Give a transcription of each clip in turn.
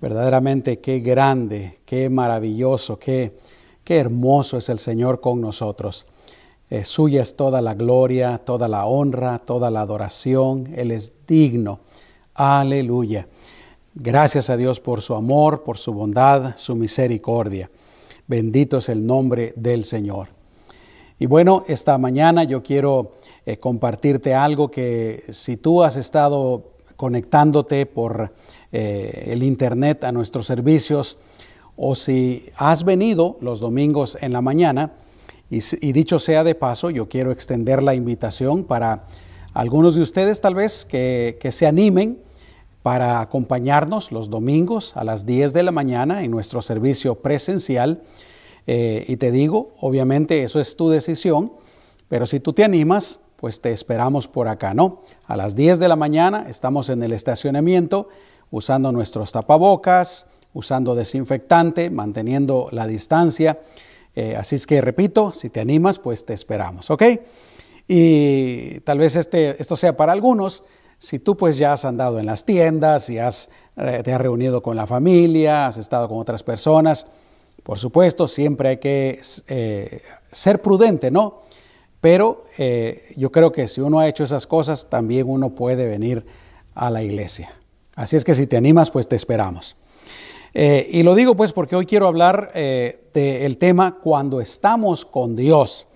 Verdaderamente qué grande, qué maravilloso, qué, qué hermoso es el Señor con nosotros. Eh, suya es toda la gloria, toda la honra, toda la adoración. Él es digno. Aleluya. Gracias a Dios por su amor, por su bondad, su misericordia. Bendito es el nombre del Señor. Y bueno, esta mañana yo quiero eh, compartirte algo que si tú has estado conectándote por eh, el Internet a nuestros servicios o si has venido los domingos en la mañana, y, dicho sea de paso, yo quiero extender la invitación para algunos de ustedes tal vez que, se animen para acompañarnos los domingos a las 10 de la mañana en nuestro servicio presencial. Eh, y te digo, obviamente eso es tu decisión, pero si tú te animas, pues te esperamos por acá, ¿no? A las 10 de la mañana estamos en el estacionamiento usando nuestros tapabocas, usando desinfectante, manteniendo la distancia. Eh, así es que repito, si te animas, pues te esperamos, ¿ok? Y tal vez este, esto sea para algunos, si tú pues ya has andado en las tiendas y has, eh, te has reunido con la familia, has estado con otras personas, por supuesto, siempre hay que eh, ser prudente, ¿no? Pero yo creo que si uno ha hecho esas cosas, también uno puede venir a la iglesia. Así es que si te animas, pues te esperamos. Eh, y lo digo pues porque hoy quiero hablar eh, del tema cuando estamos con Dios.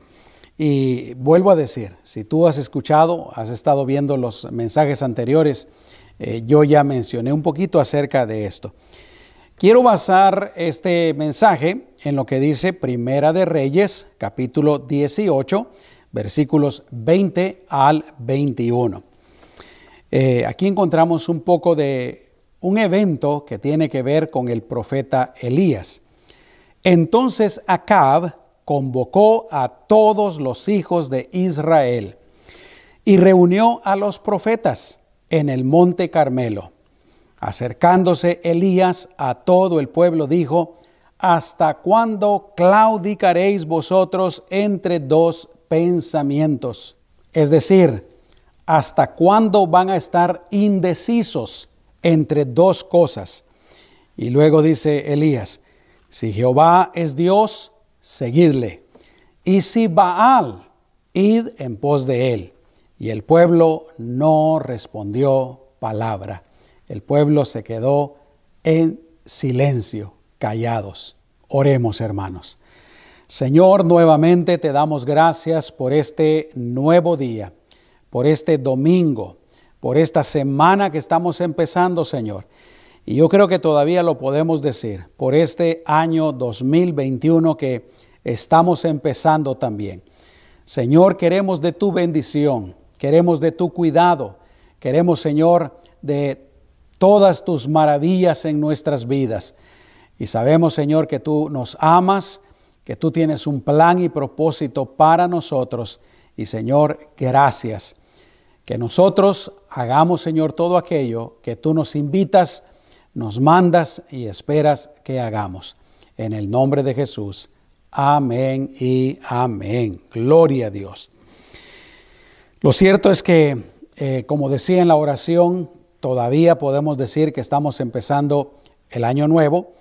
Y vuelvo a decir, si tú has escuchado, has estado viendo los mensajes anteriores, eh, yo ya mencioné un poquito acerca de esto. Quiero basar este mensaje en lo que dice Primera de Reyes, capítulo 18, versículos 20 al 21. Eh, aquí encontramos un poco de un evento que tiene que ver con el profeta Elías. Entonces Acab convocó a todos los hijos de Israel y reunió a los profetas en el monte Carmelo. Acercándose Elías a todo el pueblo, dijo, ¿Hasta cuándo claudicaréis vosotros entre dos pensamientos? Es decir, ¿Hasta cuándo van a estar indecisos entre dos cosas? Y luego dice Elías, si Jehová es Dios, seguidle. Y si Baal, id en pos de él. Y el pueblo no respondió palabra. El pueblo se quedó en silencio, callados. Oremos, hermanos. Señor, nuevamente te damos gracias por este nuevo día por este domingo, por esta semana que estamos empezando, Señor. Y yo creo que todavía lo podemos decir, por este año 2021 que estamos empezando también. Señor, queremos de tu bendición, queremos de tu cuidado, queremos, Señor, de todas tus maravillas en nuestras vidas. Y sabemos, Señor, que tú nos amas, que tú tienes un plan y propósito para nosotros. Y, Señor, gracias que nosotros hagamos, Señor, todo aquello que tú nos invitas, nos mandas y esperas que hagamos. En el nombre de Jesús. Amén y amén. Gloria a Dios. Lo cierto es que, eh, como decía en la oración, todavía podemos decir que estamos empezando el año nuevo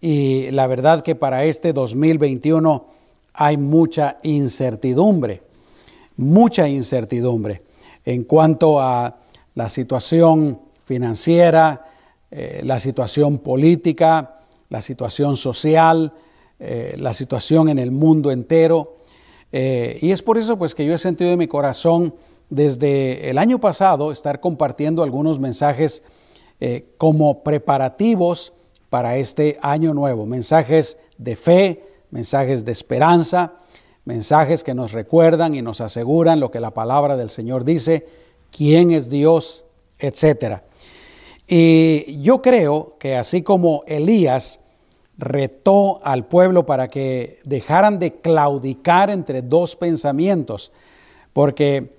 y la verdad que para este 2021 hay mucha incertidumbre, mucha incertidumbre en cuanto a la situación financiera, eh, la situación política, la situación social, eh, la situación en el mundo entero. Eh, y es por eso pues que yo he sentido en mi corazón desde el año pasado estar compartiendo algunos mensajes como preparativos para este año nuevo, mensajes de fe, mensajes de esperanza, mensajes que nos recuerdan y nos aseguran lo que la palabra del Señor dice, quién es Dios, etc. Y yo creo que así como Elías retó al pueblo para que dejaran de claudicar entre dos pensamientos, porque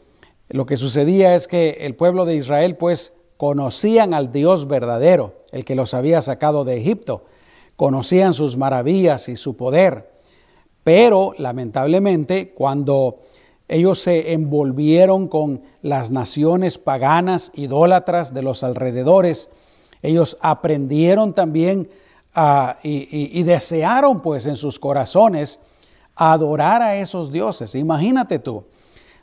lo que sucedía es que el pueblo de Israel pues conocían al Dios verdadero, el que los había sacado de Egipto, conocían sus maravillas y su poder, pero lamentablemente cuando ellos se envolvieron con las naciones paganas, idólatras de los alrededores, Ellos aprendieron también y, desearon pues en sus corazones adorar a esos dioses. Imagínate tú,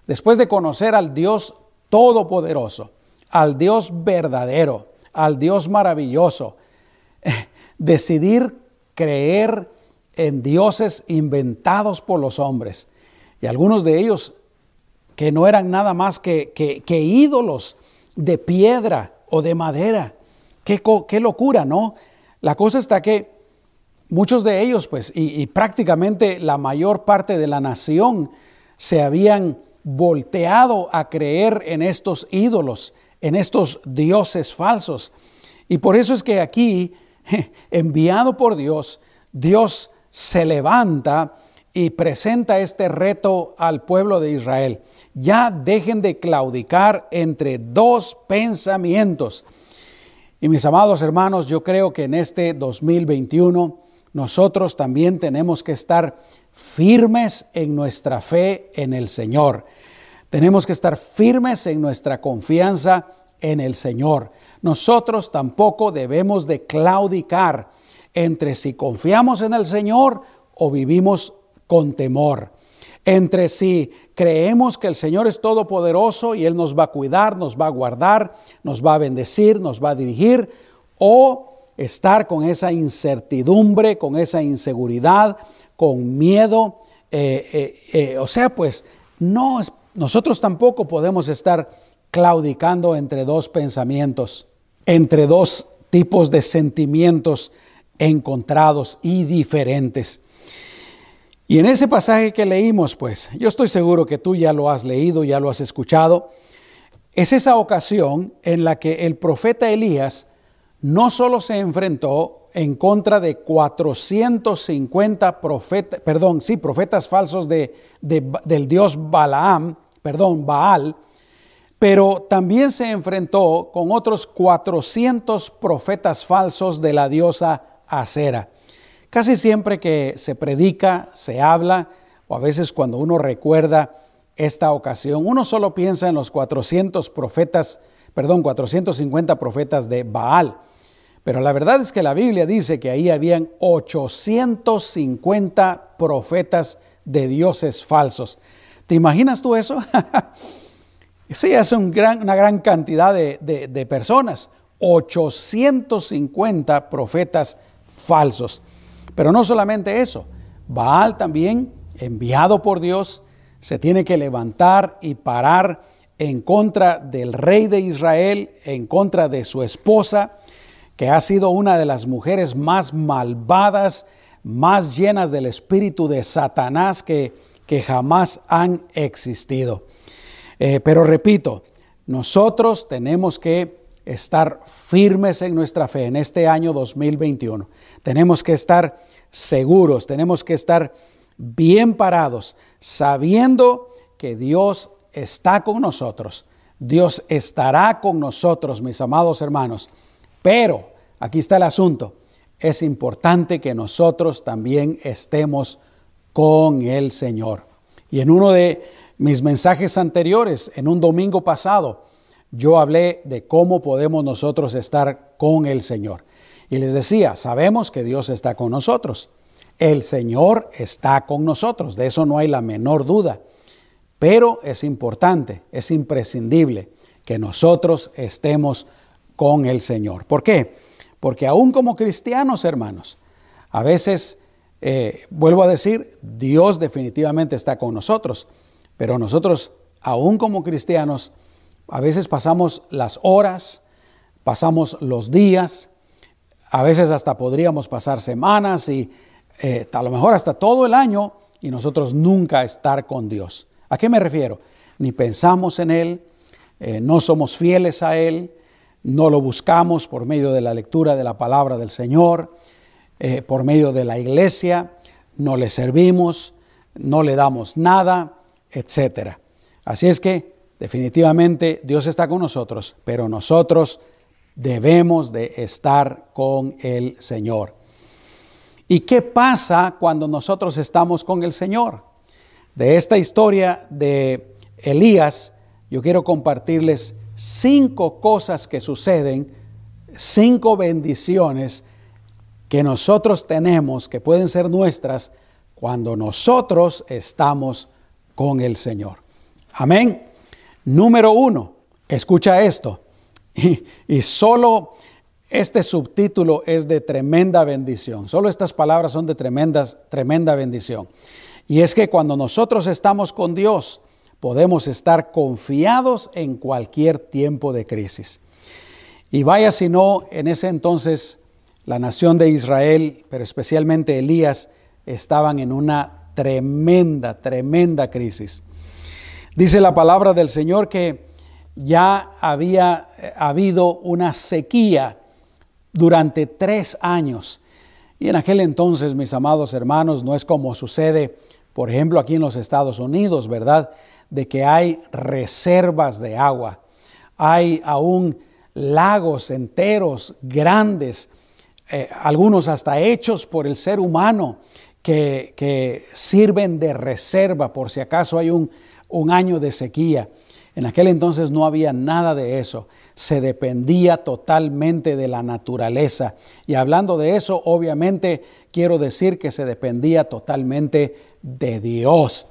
después de conocer al Dios todopoderoso, al Dios verdadero, al Dios maravilloso, decidir creer en dioses inventados por los hombres. Y algunos de ellos que no eran nada más que, que, ídolos de piedra o de madera. Qué, qué, locura, ¿no? La cosa está que muchos de ellos, pues, y, y prácticamente la mayor parte de la nación se habían volteado a creer en estos ídolos, en estos dioses falsos. Y por eso es que aquí, enviado por Dios, Dios se levanta y presenta este reto al pueblo de Israel. Ya dejen de claudicar entre dos pensamientos. Y mis amados hermanos, yo creo que en este 2021 nosotros también tenemos que estar firmes en nuestra fe en el Señor. Tenemos que estar firmes en nuestra confianza en el Señor. Nosotros tampoco debemos de claudicar entre si confiamos en el Señor o vivimos con temor. Entre si creemos que el Señor es todopoderoso y Él nos va a cuidar, nos va a guardar, nos va a bendecir, nos va a dirigir, o estar con esa incertidumbre, con esa inseguridad, con miedo. Eh, eh, eh, o sea, pues no, nosotros tampoco podemos estar claudicando entre dos pensamientos, entre dos tipos de sentimientos encontrados y diferentes. Y en ese pasaje que leímos, pues, yo estoy seguro que tú ya lo has leído, ya lo has escuchado, es esa ocasión en la que el profeta Elías no solo se enfrentó en contra de 450 profetas, perdón, sí, profetas falsos de, del dios Balaam, perdón, Baal, pero también se enfrentó con otros 400 profetas falsos de la diosa Acera. Casi siempre que se predica, se habla, o a veces cuando uno recuerda esta ocasión, uno solo piensa en los 400 profetas, perdón, 450 profetas de Baal. Pero la verdad es que la Biblia dice que ahí habían 850 profetas de dioses falsos. ¿Te imaginas tú eso? sí, es una gran cantidad de, de personas. 850 profetas falsos. Pero no solamente eso, Baal también, enviado por Dios, se tiene que levantar y parar en contra del rey de Israel, en contra de su esposa, que ha sido una de las mujeres más malvadas, más llenas del espíritu de Satanás que, que jamás han existido. Eh, pero repito, nosotros tenemos que estar firmes en nuestra fe en este año 2021. Tenemos que estar seguros, tenemos que estar bien parados, sabiendo que Dios está con nosotros. Dios estará con nosotros, mis amados hermanos. Pero, aquí está el asunto, es importante que nosotros también estemos con el Señor. Y en uno de mis mensajes anteriores, en un domingo pasado, yo hablé de cómo podemos nosotros estar con el Señor. Y les decía, sabemos que Dios está con nosotros. El Señor está con nosotros, de eso no hay la menor duda. Pero es importante, es imprescindible que nosotros estemos con el Señor. ¿Por qué? Porque aún como cristianos, hermanos, a veces, eh, vuelvo a decir, Dios definitivamente está con nosotros, pero nosotros, aún como cristianos, a veces pasamos las horas, pasamos los días, a veces hasta podríamos pasar semanas y eh, a lo mejor hasta todo el año y nosotros nunca estar con Dios. ¿A qué me refiero? Ni pensamos en Él, eh, no somos fieles a Él, no lo buscamos por medio de la lectura de la palabra del Señor, eh, por medio de la iglesia, no le servimos, no le damos nada, etc. Así es que Definitivamente Dios está con nosotros, pero nosotros debemos de estar con el Señor. ¿Y qué pasa cuando nosotros estamos con el Señor? De esta historia de Elías, yo quiero compartirles cinco cosas que suceden cinco bendiciones que nosotros tenemos, que pueden ser nuestras, cuando nosotros estamos con el Señor. Amén. Número uno, escucha esto. Y, y, solo este subtítulo es de tremenda bendición. Solo estas palabras son de tremendas, tremenda bendición. Y es que cuando nosotros estamos con Dios, podemos estar confiados en cualquier tiempo de crisis. Y vaya si no, en ese entonces la nación de Israel, pero especialmente Elías, estaban en una tremenda, tremenda crisis. Dice la palabra del Señor que ya había eh, habido una sequía durante tres años. Y en aquel entonces, mis amados hermanos, no es como sucede, por ejemplo, aquí en los Estados Unidos, ¿verdad? de que hay reservas de agua, hay aún lagos enteros grandes, eh, algunos hasta hechos por el ser humano, que, sirven de reserva por si acaso hay un, un año de sequía. En aquel entonces no había nada de eso, se dependía totalmente de la naturaleza. Y hablando de eso, obviamente quiero decir que se dependía totalmente de Dios.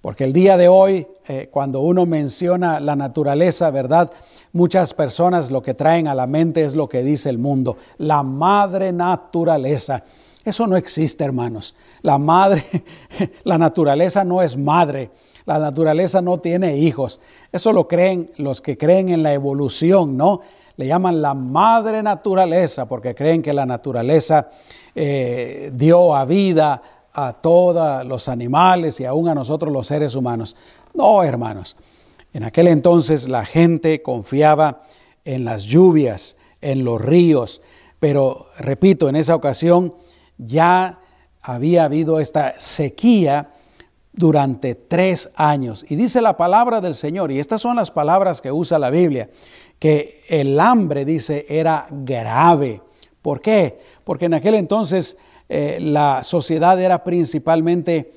Porque el día de hoy, eh, cuando uno menciona la naturaleza, ¿verdad? Muchas personas lo que traen a la mente es lo que dice el mundo, la madre naturaleza. Eso no existe, hermanos. La madre, la naturaleza no es madre. La naturaleza no tiene hijos. Eso lo creen los que creen en la evolución, ¿no? Le llaman la madre naturaleza porque creen que la naturaleza eh, dio a vida a todos los animales y aún a nosotros los seres humanos. No, hermanos. En aquel entonces la gente confiaba en las lluvias, en los ríos, pero repito, en esa ocasión ya había habido esta sequía durante tres años. Y dice la palabra del Señor, y estas son las palabras que usa la Biblia, que el hambre, dice, era grave. ¿Por qué? Porque en aquel entonces eh, la sociedad era principalmente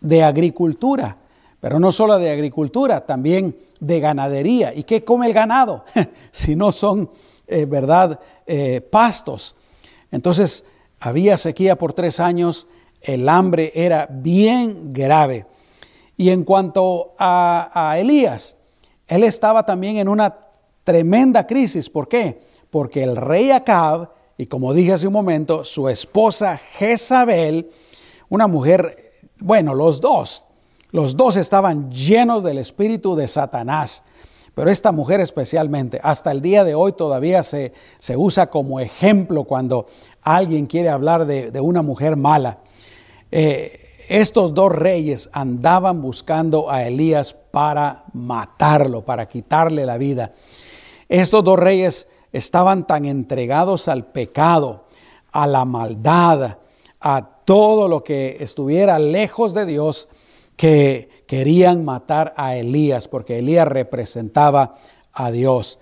de agricultura, pero no solo de agricultura, también de ganadería. ¿Y qué come el ganado? si no son, eh, ¿verdad?, eh, pastos. Entonces, había sequía por tres años, el hambre era bien grave. Y en cuanto a, a Elías, él estaba también en una tremenda crisis. ¿Por qué? Porque el rey Acab y como dije hace un momento, su esposa Jezabel, una mujer, bueno, los dos, los dos estaban llenos del espíritu de Satanás. Pero esta mujer especialmente, hasta el día de hoy todavía se, se usa como ejemplo cuando alguien quiere hablar de, una mujer mala. Eh, estos dos reyes andaban buscando a Elías para matarlo, para quitarle la vida. Estos dos reyes estaban tan entregados al pecado, a la maldad, a todo lo que estuviera lejos de Dios, que querían matar a Elías, porque Elías representaba a Dios.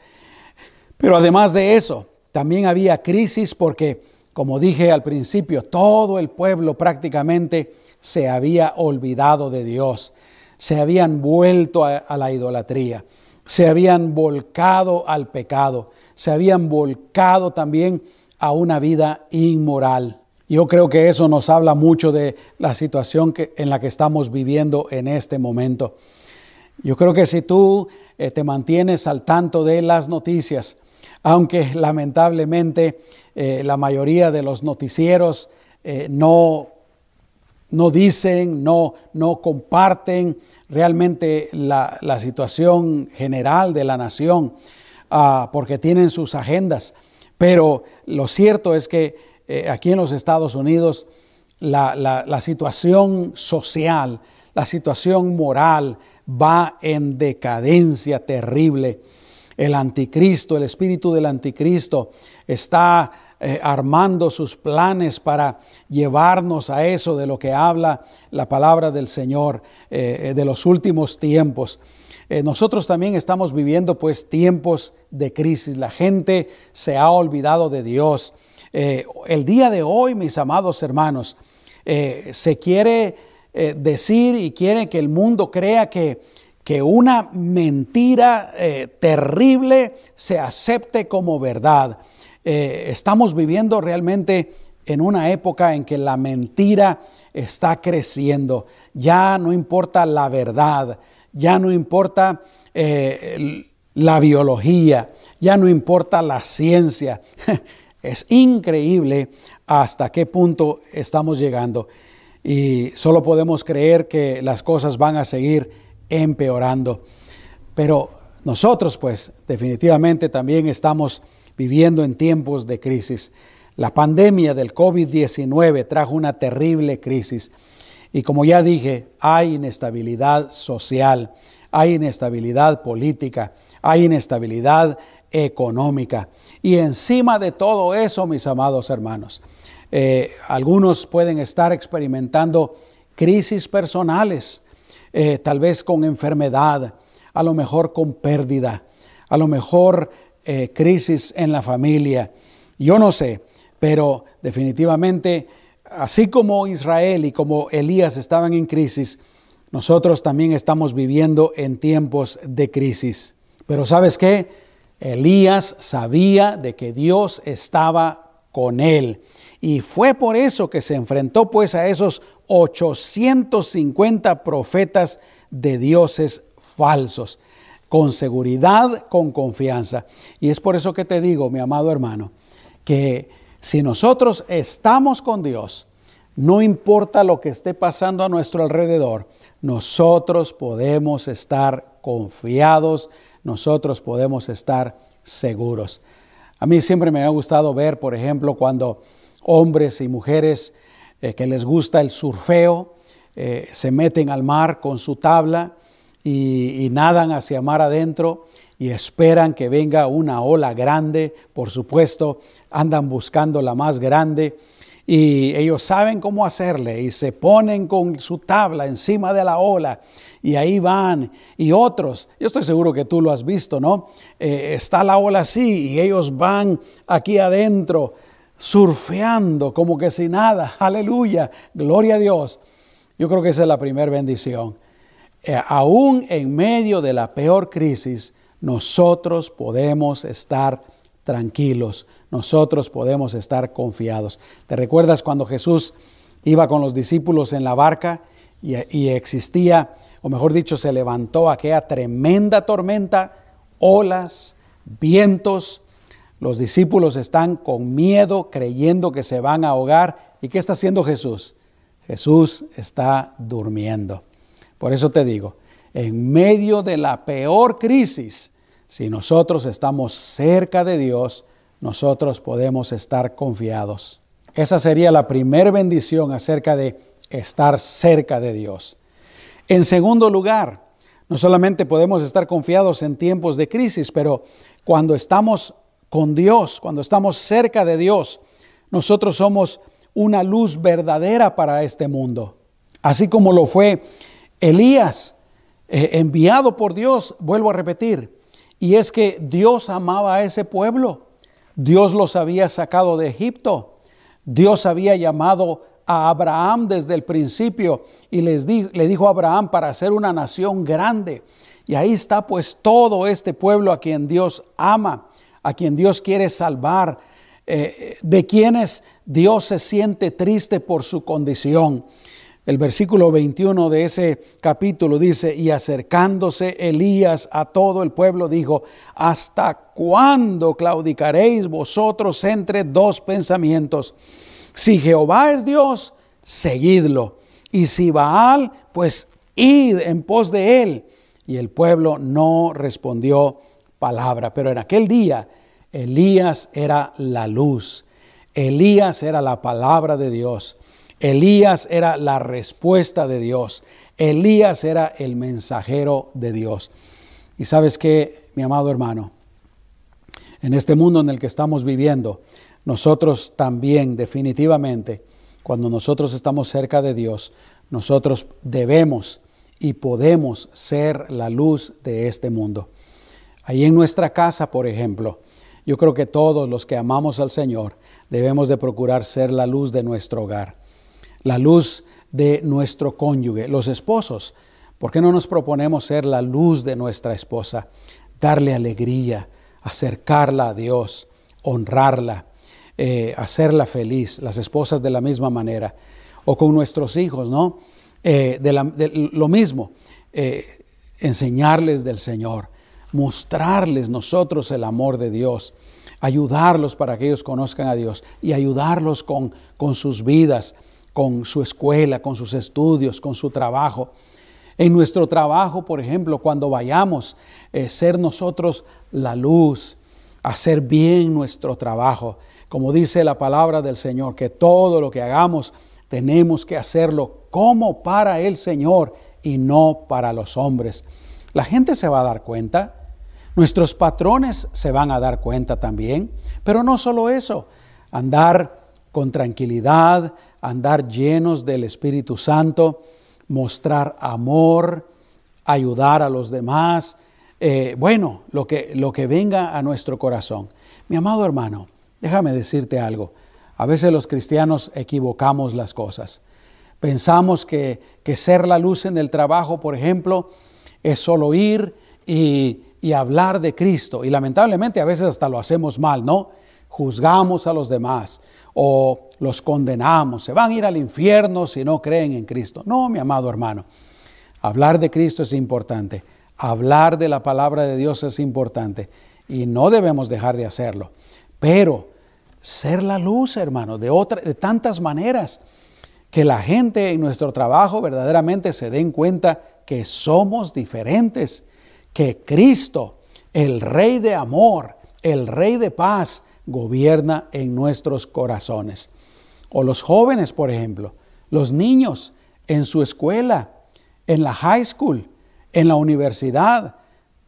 Pero además de eso, también había crisis porque, como dije al principio, todo el pueblo prácticamente se había olvidado de Dios, se habían vuelto a, la idolatría, se habían volcado al pecado se habían volcado también a una vida inmoral. Yo creo que eso nos habla mucho de la situación en la que estamos viviendo en este momento. Yo creo que si tú eh, te mantienes al tanto de las noticias, aunque lamentablemente eh, la mayoría de los noticieros eh, no, no dicen, no, no comparten realmente la, la situación general de la nación, Ah, porque tienen sus agendas. Pero lo cierto es que eh, aquí en los Estados Unidos la, situación social, la situación moral va en decadencia terrible. El anticristo, el espíritu del anticristo está eh, armando sus planes para llevarnos a eso de lo que habla la palabra del Señor eh, de los últimos tiempos. Nosotros también estamos viviendo pues tiempos de crisis. La gente se ha olvidado de Dios. Eh, el día de hoy, mis amados hermanos, eh, se quiere decir y quiere que el mundo crea que, que una mentira terrible se acepte como verdad. eh, estamos viviendo realmente en una época en que la mentira está creciendo. Ya no importa la verdad, ya no importa eh, la biología, ya no importa la ciencia. Es increíble hasta qué punto estamos llegando y solo podemos creer que las cosas van a seguir empeorando. Pero nosotros pues definitivamente también estamos viviendo en tiempos de crisis. La pandemia del COVID-19 trajo una terrible crisis y como ya dije, hay inestabilidad social, hay inestabilidad política, hay inestabilidad económica. Y encima de todo eso, mis amados hermanos, eh, algunos pueden estar experimentando crisis personales, eh, tal vez con enfermedad, a lo mejor con pérdida, a lo mejor eh, crisis en la familia. Yo no sé, pero definitivamente, así como Israel y como Elías estaban en crisis, nosotros también estamos viviendo en tiempos de crisis. Pero ¿sabes qué? Elías sabía de que Dios estaba con él. Y fue por eso que se enfrentó pues a esos 850 profetas de dioses falsos, con seguridad, con confianza. Y es por eso que te digo, mi amado hermano, que si nosotros estamos con Dios, no importa lo que esté pasando a nuestro alrededor, nosotros podemos estar confiados, nosotros podemos estar seguros. A mí siempre me ha gustado ver, por ejemplo, cuando hombres y mujeres eh, que les gusta el surfeo eh, se meten al mar con su tabla y, y nadan hacia mar adentro y esperan que venga una ola grande, por supuesto, andan buscando la más grande y ellos saben cómo hacerle y se ponen con su tabla encima de la ola y ahí van y otros, yo estoy seguro que tú lo has visto, ¿no? Eh, está la ola así y ellos van aquí adentro surfeando como que sin nada, aleluya, gloria a Dios. Yo creo que esa es la primera bendición. Eh, aún en medio de la peor crisis, nosotros podemos estar tranquilos, nosotros podemos estar confiados. ¿Te recuerdas cuando Jesús iba con los discípulos en la barca y, existía, o mejor dicho, se levantó aquella tremenda tormenta, olas, vientos? Los discípulos están con miedo, creyendo que se van a ahogar. ¿Y qué está haciendo Jesús? Jesús está durmiendo. Por eso te digo, en medio de la peor crisis, si nosotros estamos cerca de Dios, nosotros podemos estar confiados. Esa sería la primera bendición acerca de estar cerca de Dios. En segundo lugar, no solamente podemos estar confiados en tiempos de crisis, pero cuando estamos con Dios, cuando estamos cerca de Dios, nosotros somos una luz verdadera para este mundo. Así como lo fue Elías eh, enviado por Dios, vuelvo a repetir, y es que Dios amaba a ese pueblo. Dios los había sacado de Egipto. Dios había llamado a Abraham desde el principio y les le dijo a Abraham para ser una nación grande. Y ahí está pues todo este pueblo a quien Dios ama, a quien Dios quiere salvar, eh, de quienes Dios se siente triste por su condición. El versículo 21 de ese capítulo dice, y acercándose Elías a todo el pueblo, dijo, ¿hasta cuándo claudicaréis vosotros entre dos pensamientos? Si Jehová es Dios, seguidlo, y si Baal, pues id en pos de él. Y el pueblo no respondió palabra, pero en aquel día Elías era la luz, Elías era la palabra de Dios. Elías era la respuesta de Dios. Elías era el mensajero de Dios. Y sabes que, mi amado hermano, en este mundo en el que estamos viviendo, nosotros también definitivamente, cuando nosotros estamos cerca de Dios, nosotros debemos y podemos ser la luz de este mundo. Ahí en nuestra casa, por ejemplo, yo creo que todos los que amamos al Señor debemos de procurar ser la luz de nuestro hogar la luz de nuestro cónyuge, los esposos. ¿Por qué no nos proponemos ser la luz de nuestra esposa? Darle alegría, acercarla a Dios, honrarla, eh, hacerla feliz, las esposas de la misma manera, o con nuestros hijos, ¿no? Eh, de, lo mismo, eh, enseñarles del Señor, mostrarles nosotros el amor de Dios, ayudarlos para que ellos conozcan a Dios y ayudarlos con, con sus vidas, con su escuela, con sus estudios, con su trabajo. En nuestro trabajo, por ejemplo, cuando vayamos, ser nosotros la luz, hacer bien nuestro trabajo. Como dice la palabra del Señor, que todo lo que hagamos tenemos que hacerlo como para el Señor y no para los hombres. La gente se va a dar cuenta, nuestros patrones se van a dar cuenta también, pero no solo eso, andar con tranquilidad, andar llenos del Espíritu Santo, mostrar amor, ayudar a los demás, eh, bueno, lo que, lo que venga a nuestro corazón. Mi amado hermano, déjame decirte algo. A veces los cristianos equivocamos las cosas. Pensamos que, que ser la luz en el trabajo, por ejemplo, es solo ir y, y hablar de Cristo. Y lamentablemente a veces hasta lo hacemos mal, ¿no? Juzgamos a los demás o los condenamos. Se van a ir al infierno si no creen en Cristo. No, mi amado hermano. Hablar de Cristo es importante hablar de la palabra de Dios es importante y no debemos dejar de hacerlo. Pero ser la luz, hermano, de, otra, de tantas maneras, que la gente en nuestro trabajo verdaderamente se den cuenta que somos diferentes, que Cristo, el Rey de amor, el Rey de paz, gobierna en nuestros corazones. O los jóvenes, por ejemplo, los niños en su escuela, en la high school, en la universidad.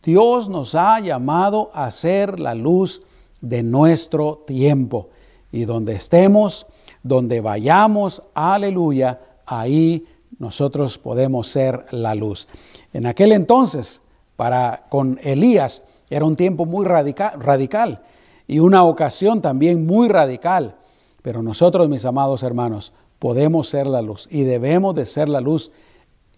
Dios nos ha llamado a ser la luz de nuestro tiempo. Y donde estemos, donde vayamos, aleluya, ahí nosotros podemos ser la luz. En aquel entonces, para con Elías, era un tiempo muy radical, radical y una ocasión también muy radical. Pero nosotros, mis amados hermanos, podemos ser la luz y debemos de ser la luz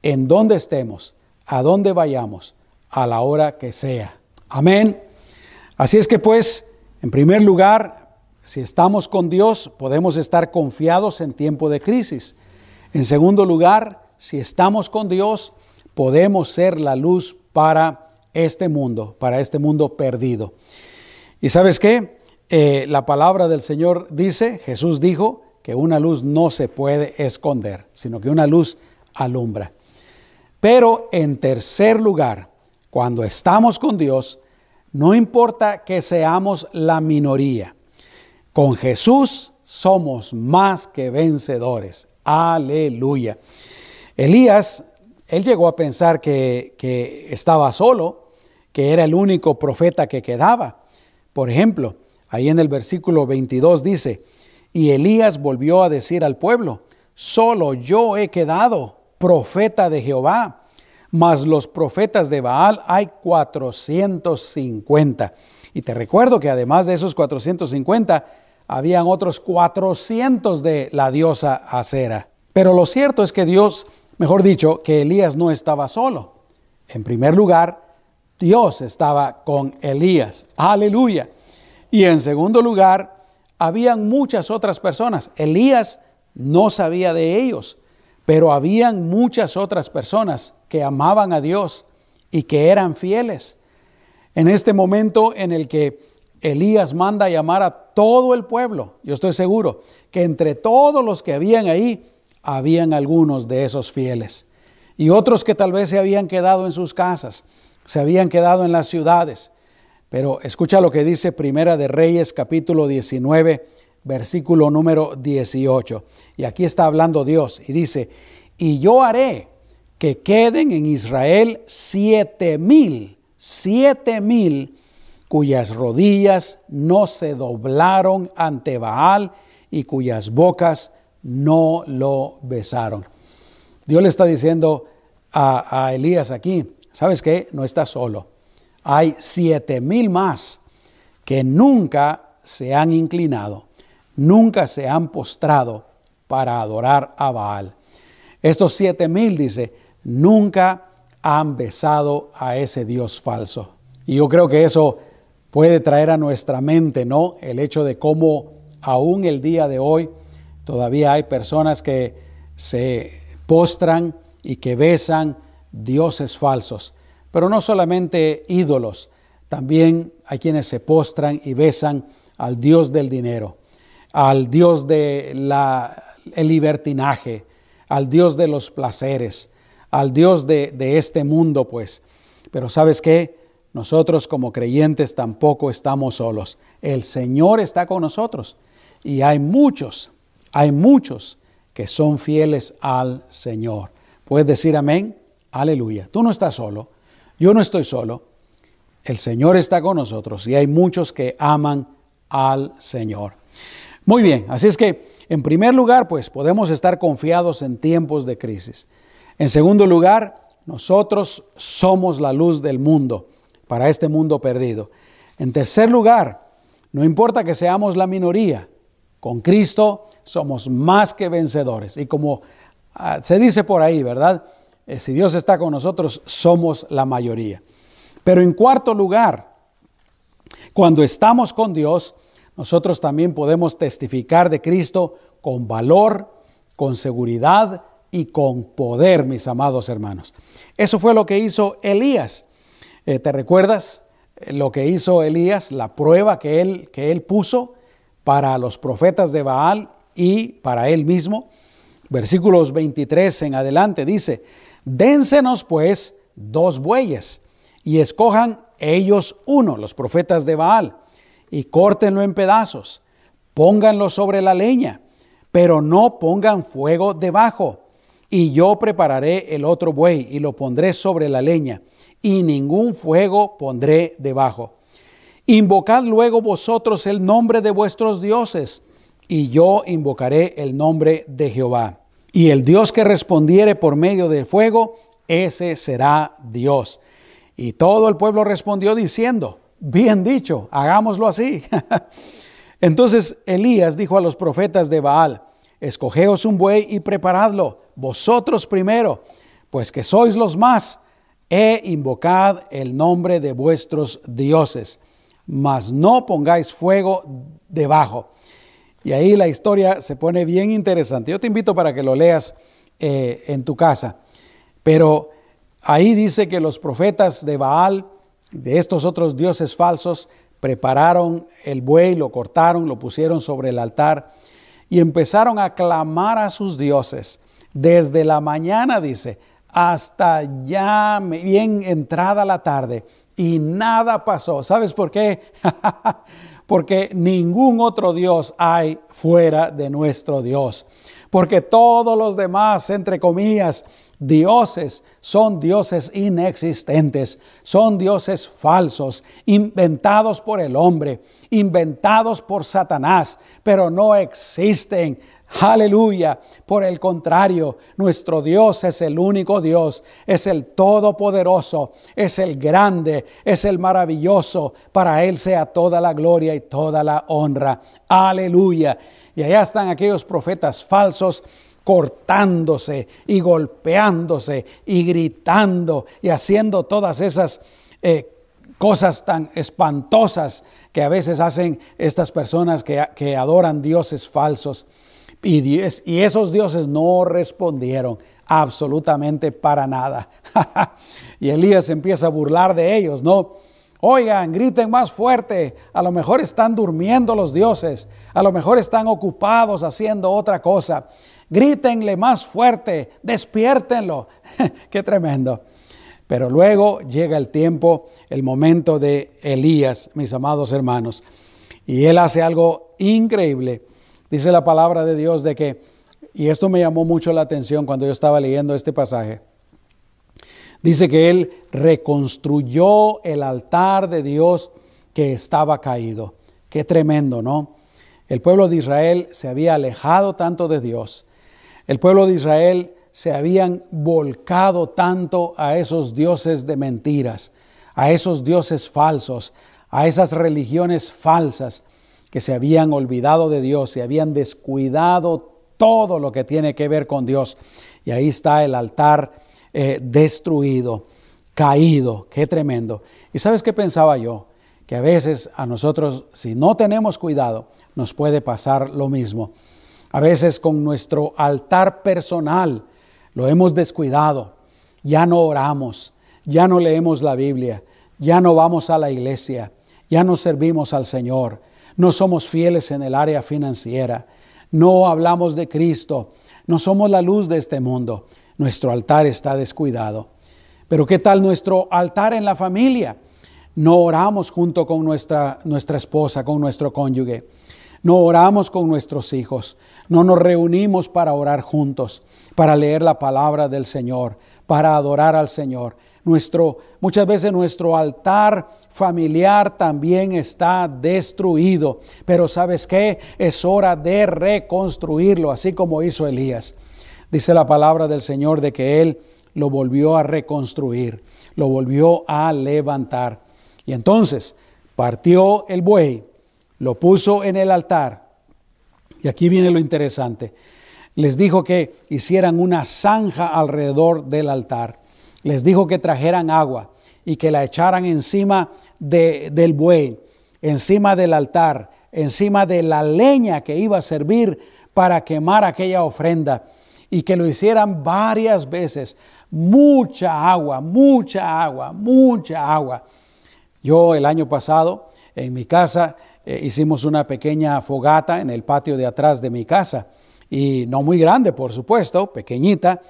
en donde estemos, a donde vayamos, a la hora que sea. Amén. Así es que pues, en primer lugar, si estamos con Dios, podemos estar confiados en tiempo de crisis. En segundo lugar, si estamos con Dios, podemos ser la luz para este mundo, para este mundo perdido. ¿Y sabes qué? Eh, la palabra del Señor dice, Jesús dijo, que una luz no se puede esconder, sino que una luz alumbra. Pero en tercer lugar, cuando estamos con Dios, no importa que seamos la minoría, con Jesús somos más que vencedores. Aleluya. Elías, él llegó a pensar que, que estaba solo, que era el único profeta que quedaba. Por ejemplo, ahí en el versículo 22 dice, y Elías volvió a decir al pueblo, solo yo he quedado profeta de Jehová, mas los profetas de Baal hay 450. Y te recuerdo que además de esos 450, habían otros 400 de la diosa Acera. Pero lo cierto es que Dios, mejor dicho, que Elías no estaba solo. En primer lugar, Dios estaba con Elías. Aleluya. Y en segundo lugar, habían muchas otras personas. Elías no sabía de ellos. Pero habían muchas otras personas que amaban a Dios y que eran fieles. En este momento en el que Elías manda llamar a todo el pueblo, yo estoy seguro que entre todos los que habían ahí, habían algunos de esos fieles. Y otros que tal vez se habían quedado en sus casas, se habían quedado en las ciudades. Pero escucha lo que dice Primera de Reyes capítulo 19 versículo número 18. Y aquí está hablando Dios y dice, y yo haré que queden en Israel siete mil, siete mil cuyas rodillas no se doblaron ante Baal y cuyas bocas no lo besaron. Dios le está diciendo a, Elías aquí, ¿sabes qué? No está solo. Hay siete mil más que nunca se han inclinado nunca se han postrado para adorar a Baal. Estos siete mil, dice, nunca han besado a ese Dios falso. Y yo creo que eso puede traer a nuestra mente, ¿no? El hecho de cómo aún el día de hoy todavía hay personas que se postran y que besan dioses falsos. Pero no solamente ídolos, también hay quienes se postran y besan al Dios del dinero, al Dios del el libertinaje, al Dios de los placeres, al Dios de, de este mundo, pues. Pero sabes qué? Nosotros como creyentes tampoco estamos solos. El Señor está con nosotros. Y hay muchos, hay muchos que son fieles al Señor. ¿Puedes decir amén? Aleluya. Tú no estás solo. Yo no estoy solo. El Señor está con nosotros y hay muchos que aman al Señor. Muy bien, así es que en primer lugar, pues podemos estar confiados en tiempos de crisis. En segundo lugar, nosotros somos la luz del mundo para este mundo perdido. En tercer lugar, no importa que seamos la minoría, con Cristo somos más que vencedores. Y como ah, se dice por ahí, ¿verdad? Eh, si Dios está con nosotros, somos la mayoría. Pero en cuarto lugar, cuando estamos con Dios, nosotros también podemos testificar de Cristo con valor, con seguridad y con poder, mis amados hermanos. Eso fue lo que hizo Elías. Eh, ¿Te recuerdas lo que hizo Elías, la prueba que él, que él puso para los profetas de Baal y para él mismo? Versículos 23 en adelante dice, Dénsenos pues dos bueyes y escojan ellos uno, los profetas de Baal, y córtenlo en pedazos, pónganlo sobre la leña, pero no pongan fuego debajo. Y yo prepararé el otro buey y lo pondré sobre la leña, y ningún fuego pondré debajo. Invocad luego vosotros el nombre de vuestros dioses, y yo invocaré el nombre de Jehová. Y el Dios que respondiere por medio del fuego, ese será Dios. Y todo el pueblo respondió diciendo, bien dicho, hagámoslo así. Entonces Elías dijo a los profetas de Baal, escogeos un buey y preparadlo, vosotros primero, pues que sois los más, e invocad el nombre de vuestros dioses, mas no pongáis fuego debajo. Y ahí la historia se pone bien interesante. Yo te invito para que lo leas eh, en tu casa. Pero ahí dice que los profetas de Baal, de estos otros dioses falsos, prepararon el buey, lo cortaron, lo pusieron sobre el altar y empezaron a clamar a sus dioses. Desde la mañana, dice, hasta ya bien entrada la tarde y nada pasó. ¿Sabes por qué? porque ningún otro Dios hay fuera de nuestro Dios. Porque todos los demás, entre comillas, dioses son dioses inexistentes, son dioses falsos, inventados por el hombre, inventados por Satanás, pero no existen. Aleluya. Por el contrario, nuestro Dios es el único Dios, es el todopoderoso, es el grande, es el maravilloso. Para Él sea toda la gloria y toda la honra. Aleluya. Y allá están aquellos profetas falsos cortándose y golpeándose y gritando y haciendo todas esas eh, cosas tan espantosas que a veces hacen estas personas que, que adoran dioses falsos. Y, y esos dioses no respondieron absolutamente para nada. y Elías empieza a burlar de ellos, ¿no? Oigan, griten más fuerte. A lo mejor están durmiendo los dioses. A lo mejor están ocupados haciendo otra cosa. Grítenle más fuerte. Despiértenlo. Qué tremendo. Pero luego llega el tiempo, el momento de Elías, mis amados hermanos. Y él hace algo increíble. Dice la palabra de Dios de que, y esto me llamó mucho la atención cuando yo estaba leyendo este pasaje, dice que él reconstruyó el altar de Dios que estaba caído. Qué tremendo, ¿no? El pueblo de Israel se había alejado tanto de Dios. El pueblo de Israel se habían volcado tanto a esos dioses de mentiras, a esos dioses falsos, a esas religiones falsas que se habían olvidado de Dios, se habían descuidado todo lo que tiene que ver con Dios. Y ahí está el altar eh, destruido, caído, qué tremendo. ¿Y sabes qué pensaba yo? que a veces a nosotros, si no tenemos cuidado, nos puede pasar lo mismo. A veces con nuestro altar personal lo hemos descuidado, ya no oramos, ya no leemos la Biblia, ya no vamos a la iglesia, ya no servimos al Señor, no somos fieles en el área financiera, no hablamos de Cristo, no somos la luz de este mundo, nuestro altar está descuidado. Pero ¿qué tal nuestro altar en la familia? No oramos junto con nuestra, nuestra esposa, con nuestro cónyuge. No oramos con nuestros hijos. No nos reunimos para orar juntos, para leer la palabra del Señor, para adorar al Señor. Nuestro, muchas veces nuestro altar familiar también está destruido, pero ¿sabes qué? Es hora de reconstruirlo, así como hizo Elías. Dice la palabra del Señor de que Él lo volvió a reconstruir, lo volvió a levantar. Y entonces partió el buey, lo puso en el altar. Y aquí viene lo interesante. Les dijo que hicieran una zanja alrededor del altar. Les dijo que trajeran agua y que la echaran encima del buey, encima del altar, encima de la leña que iba a servir para quemar aquella ofrenda y que lo hicieran varias veces. Mucha agua, mucha agua, mucha agua. Yo el año pasado en mi casa eh, hicimos una pequeña fogata en el patio de atrás de mi casa y no muy grande, por supuesto, pequeñita,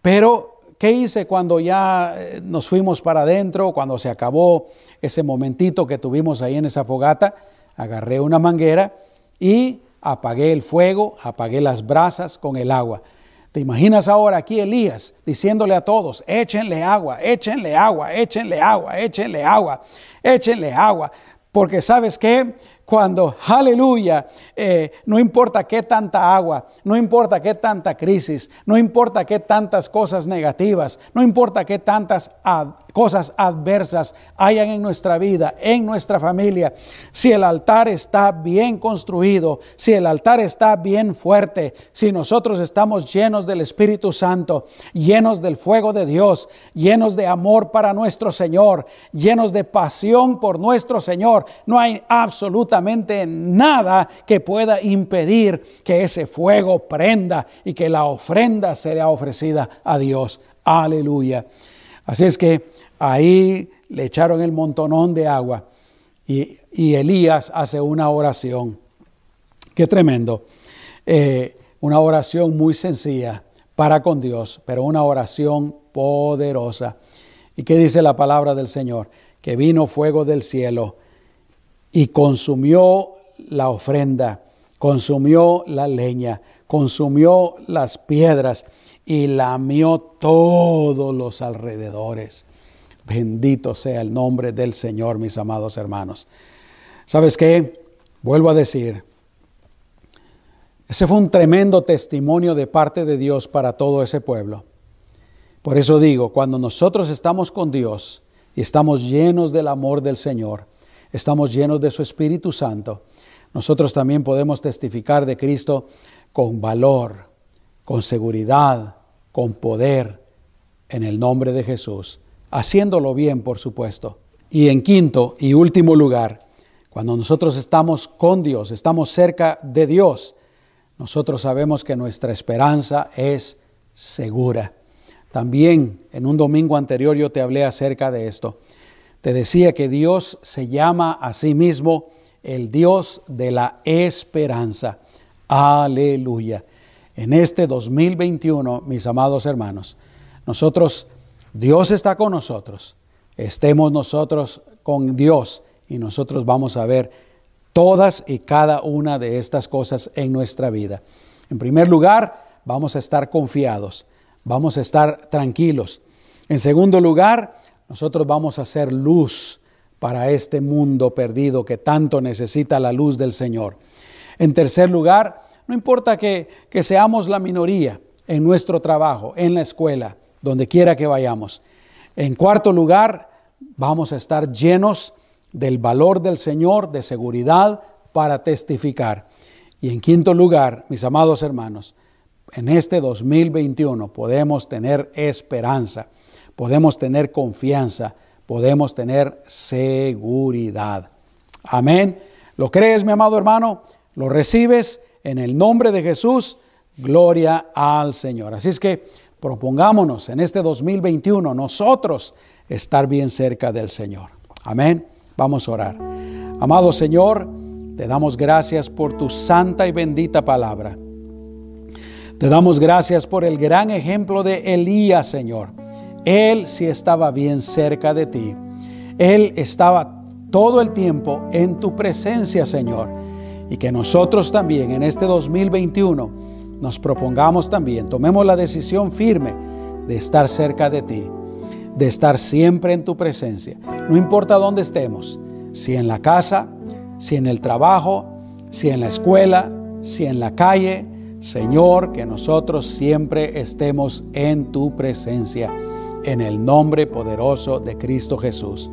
pero ¿qué hice cuando ya eh, nos fuimos para adentro, cuando se acabó ese momentito que tuvimos ahí en esa fogata? Agarré una manguera y apagué el fuego, apagué las brasas con el agua. ¿Te imaginas ahora aquí Elías diciéndole a todos, échenle agua, échenle agua, échenle agua, échenle agua, échenle agua? Porque sabes qué, cuando, aleluya, eh, no importa qué tanta agua, no importa qué tanta crisis, no importa qué tantas cosas negativas, no importa qué tantas cosas adversas hayan en nuestra vida, en nuestra familia, si el altar está bien construido, si el altar está bien fuerte, si nosotros estamos llenos del Espíritu Santo, llenos del fuego de Dios, llenos de amor para nuestro Señor, llenos de pasión por nuestro Señor, no hay absolutamente nada que pueda impedir que ese fuego prenda y que la ofrenda sea ofrecida a Dios. Aleluya. Así es que Ahí le echaron el montonón de agua y, Elías hace una oración. Qué tremendo. Eh, una oración muy sencilla para con Dios, pero una oración poderosa. ¿Y qué dice la palabra del Señor? Que vino fuego del cielo y consumió la ofrenda, consumió la leña, consumió las piedras y lamió todos los alrededores. Bendito sea el nombre del Señor, mis amados hermanos. ¿Sabes qué? Vuelvo a decir, ese fue un tremendo testimonio de parte de Dios para todo ese pueblo. Por eso digo, cuando nosotros estamos con Dios y estamos llenos del amor del Señor, estamos llenos de su Espíritu Santo, nosotros también podemos testificar de Cristo con valor, con seguridad, con poder, en el nombre de Jesús haciéndolo bien, por supuesto. Y en quinto y último lugar, cuando nosotros estamos con Dios, estamos cerca de Dios, nosotros sabemos que nuestra esperanza es segura. También en un domingo anterior yo te hablé acerca de esto. Te decía que Dios se llama a sí mismo el Dios de la esperanza. Aleluya. En este 2021, mis amados hermanos, nosotros Dios está con nosotros. Estemos nosotros con Dios y nosotros vamos a ver todas y cada una de estas cosas en nuestra vida. En primer lugar, vamos a estar confiados, vamos a estar tranquilos. En segundo lugar, nosotros vamos a ser luz para este mundo perdido que tanto necesita la luz del Señor. En tercer lugar, no importa que, que seamos la minoría en nuestro trabajo, en la escuela, donde quiera que vayamos. En cuarto lugar, vamos a estar llenos del valor del Señor, de seguridad para testificar. Y en quinto lugar, mis amados hermanos, en este 2021 podemos tener esperanza, podemos tener confianza, podemos tener seguridad. Amén. ¿Lo crees, mi amado hermano? ¿Lo recibes? En el nombre de Jesús, gloria al Señor. Así es que propongámonos en este 2021 nosotros estar bien cerca del Señor. Amén. Vamos a orar. Amado Señor, te damos gracias por tu santa y bendita palabra. Te damos gracias por el gran ejemplo de Elías, Señor. Él sí estaba bien cerca de ti. Él estaba todo el tiempo en tu presencia, Señor. Y que nosotros también en este 2021 nos propongamos también, tomemos la decisión firme de estar cerca de ti, de estar siempre en tu presencia. No importa dónde estemos, si en la casa, si en el trabajo, si en la escuela, si en la calle, Señor, que nosotros siempre estemos en tu presencia, en el nombre poderoso de Cristo Jesús.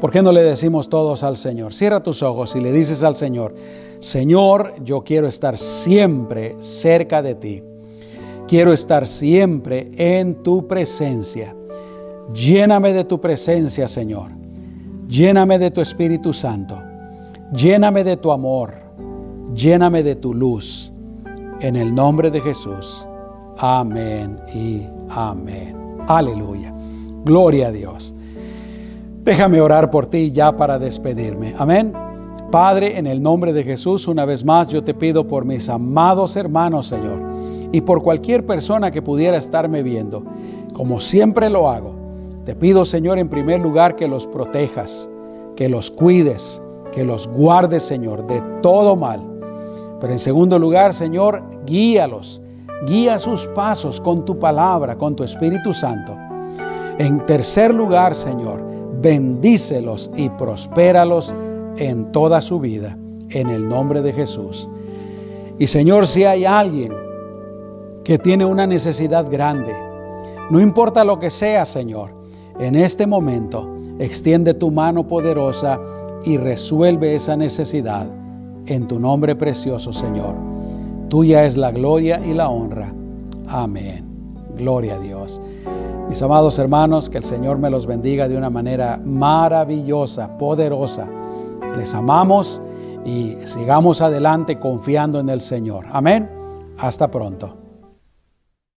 ¿Por qué no le decimos todos al Señor? Cierra tus ojos y le dices al Señor, Señor, yo quiero estar siempre cerca de ti. Quiero estar siempre en tu presencia. Lléname de tu presencia, Señor. Lléname de tu Espíritu Santo. Lléname de tu amor. Lléname de tu luz. En el nombre de Jesús. Amén y amén. Aleluya. Gloria a Dios. Déjame orar por ti ya para despedirme. Amén. Padre, en el nombre de Jesús, una vez más yo te pido por mis amados hermanos, Señor, y por cualquier persona que pudiera estarme viendo, como siempre lo hago. Te pido, Señor, en primer lugar que los protejas, que los cuides, que los guardes, Señor, de todo mal. Pero en segundo lugar, Señor, guíalos, guía sus pasos con tu palabra, con tu Espíritu Santo. En tercer lugar, Señor, bendícelos y prospéralos en toda su vida, en el nombre de Jesús. Y Señor, si hay alguien que tiene una necesidad grande, no importa lo que sea, Señor, en este momento extiende tu mano poderosa y resuelve esa necesidad en tu nombre precioso, Señor. Tuya es la gloria y la honra. Amén. Gloria a Dios. Mis amados hermanos, que el Señor me los bendiga de una manera maravillosa, poderosa. Les amamos y sigamos adelante confiando en el Señor. Amén. Hasta pronto.